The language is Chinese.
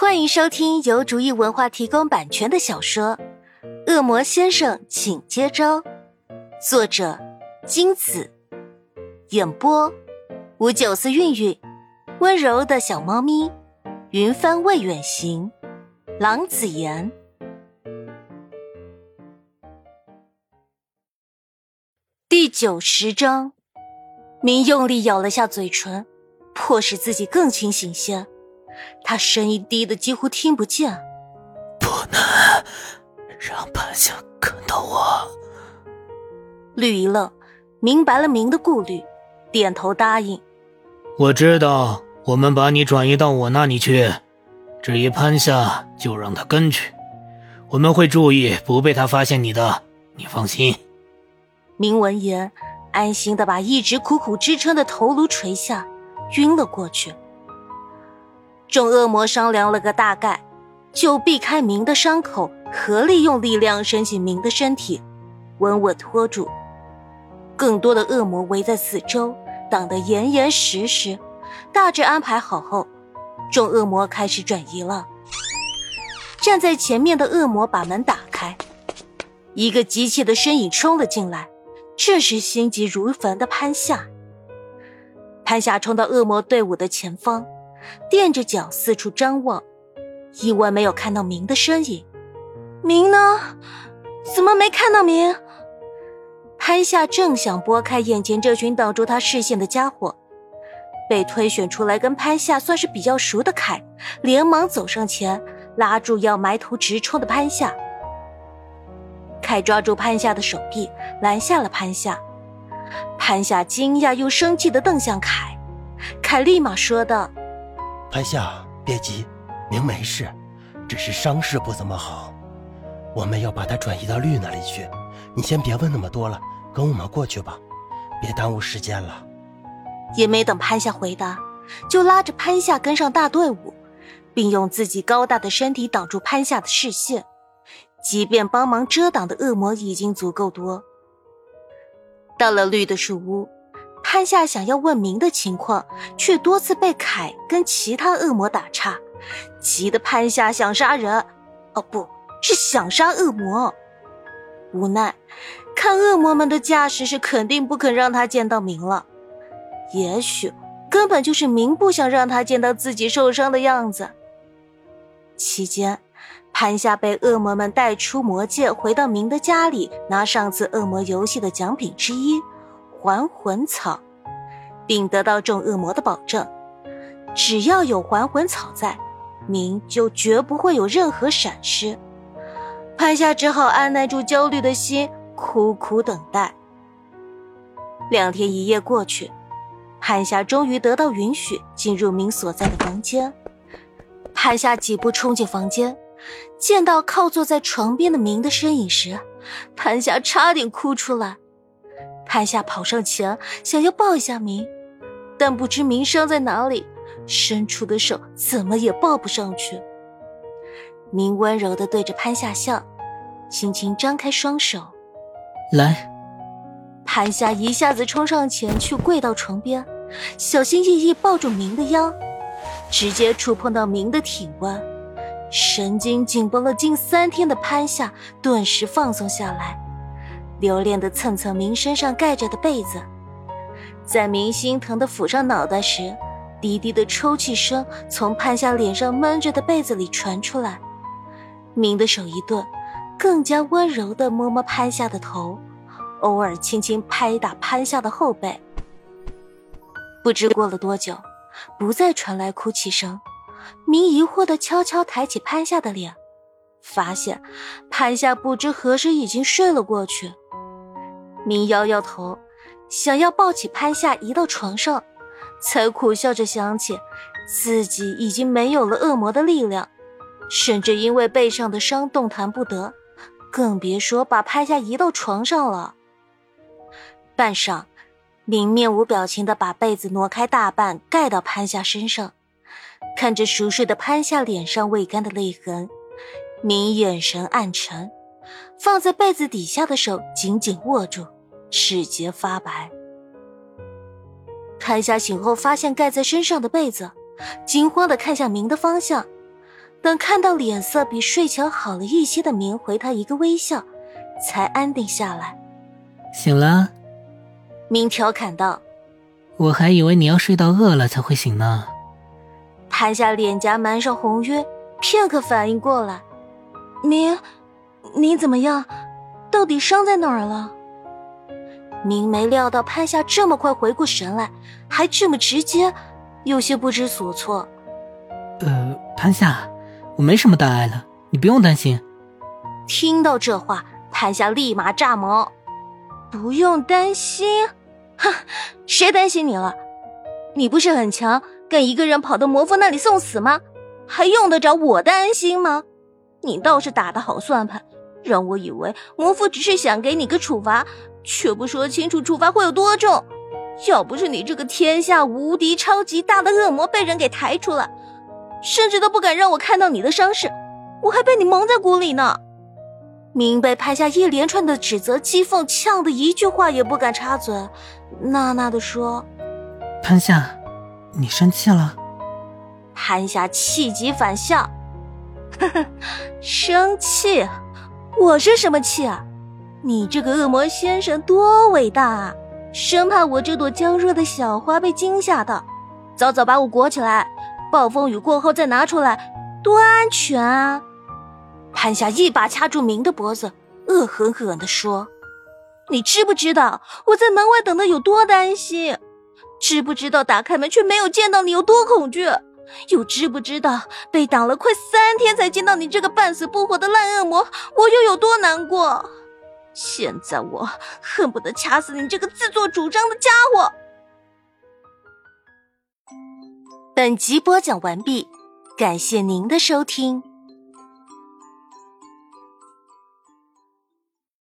欢迎收听由竹意文化提供版权的小说《恶魔先生，请接招》，作者金子，演播五九四韵韵，温柔的小猫咪，云帆未远行，郎子言。第九十章，明用力咬了下嘴唇，迫使自己更清醒些。他声音低的几乎听不见。不能让潘夏看到我。绿一愣，明白了明的顾虑，点头答应。我知道，我们把你转移到我那里去。至于潘夏，就让他跟去，我们会注意不被他发现你的，你放心。明闻言，安心的把一直苦苦支撑的头颅垂下，晕了过去。众恶魔商量了个大概，就避开明的伤口，合力用力量伸进明的身体，稳稳拖住。更多的恶魔围在四周，挡得严严实实。大致安排好后，众恶魔开始转移了。站在前面的恶魔把门打开，一个急切的身影冲了进来，这是心急如焚的潘夏。潘夏冲到恶魔队伍的前方。垫着脚四处张望，意外没有看到明的身影。明呢？怎么没看到明？潘夏正想拨开眼前这群挡住他视线的家伙，被推选出来跟潘夏算是比较熟的凯连忙走上前，拉住要埋头直冲的潘夏。凯抓住潘夏的手臂，拦下了潘夏。潘夏惊讶又生气的瞪向凯，凯立马说道。潘夏，别急，明没事，只是伤势不怎么好。我们要把他转移到绿那里去，你先别问那么多了，跟我们过去吧，别耽误时间了。也没等潘夏回答，就拉着潘夏跟上大队伍，并用自己高大的身体挡住潘夏的视线。即便帮忙遮挡的恶魔已经足够多。到了绿的树屋。潘夏想要问明的情况，却多次被凯跟其他恶魔打岔，急得潘夏想杀人，哦，不是想杀恶魔。无奈，看恶魔们的架势是肯定不肯让他见到明了，也许根本就是明不想让他见到自己受伤的样子。期间，潘夏被恶魔们带出魔界，回到明的家里，拿上次恶魔游戏的奖品之一。还魂草，并得到众恶魔的保证，只要有还魂草在，明就绝不会有任何闪失。潘夏只好按耐住焦虑的心，苦苦等待。两天一夜过去，潘夏终于得到允许进入明所在的房间。潘夏几步冲进房间，见到靠坐在床边的明的身影时，潘夏差点哭出来。潘夏跑上前，想要抱一下明，但不知明伤在哪里，伸出的手怎么也抱不上去。明温柔的对着潘夏笑，轻轻张开双手，来。潘夏一下子冲上前去，跪到床边，小心翼翼抱住明的腰，直接触碰到明的体温，神经紧绷了近三天的潘夏顿时放松下来。留恋的蹭蹭明身上盖着的被子，在明心疼的抚上脑袋时，低低的抽泣声从潘夏脸上闷着的被子里传出来。明的手一顿，更加温柔的摸摸潘夏的头，偶尔轻轻拍打潘夏的后背。不知过了多久，不再传来哭泣声，明疑惑的悄悄抬起潘夏的脸，发现潘夏不知何时已经睡了过去。明摇摇头，想要抱起潘夏移到床上，才苦笑着想起自己已经没有了恶魔的力量，甚至因为背上的伤动弹不得，更别说把潘夏移到床上了。半晌，明面无表情的把被子挪开大半，盖到潘夏身上，看着熟睡的潘夏脸上未干的泪痕，明眼神暗沉。放在被子底下的手紧紧握住，齿节发白。谭夏醒后发现盖在身上的被子，惊慌的看向明的方向，等看到脸色比睡前好了一些的明回他一个微笑，才安定下来。醒了，明调侃道：“我还以为你要睡到饿了才会醒呢。”潘夏脸颊满上红晕，片刻反应过来：“明，你怎么样？到底伤在哪儿了？”明没料到潘夏这么快回过神来，还这么直接，有些不知所措。呃，潘夏。我没什么大碍了，你不用担心。听到这话，潘夏立马炸毛。不用担心？哼，谁担心你了？你不是很强，跟一个人跑到魔峰那里送死吗？还用得着我担心吗？你倒是打的好算盘，让我以为魔父只是想给你个处罚，却不说清楚处罚会有多重。要不是你这个天下无敌、超级大的恶魔被人给抬出来。甚至都不敢让我看到你的伤势，我还被你蒙在鼓里呢。明被拍下一连串的指责讥讽，呛得一句话也不敢插嘴，呐呐的说：“潘夏，你生气了？”潘夏气急反笑：“呵呵，呵 呵生气？我生什么气啊？你这个恶魔先生多伟大啊！生怕我这朵娇弱的小花被惊吓到，早早把我裹起来。”暴风雨过后再拿出来，多安全啊！潘夏一把掐住明的脖子，恶狠狠地说：“你知不知道我在门外等的有多担心？知不知道打开门却没有见到你有多恐惧？又知不知道被挡了快三天才见到你这个半死不活的烂恶魔，我又有多难过？现在我恨不得掐死你这个自作主张的家伙！”本集播讲完毕，感谢您的收听。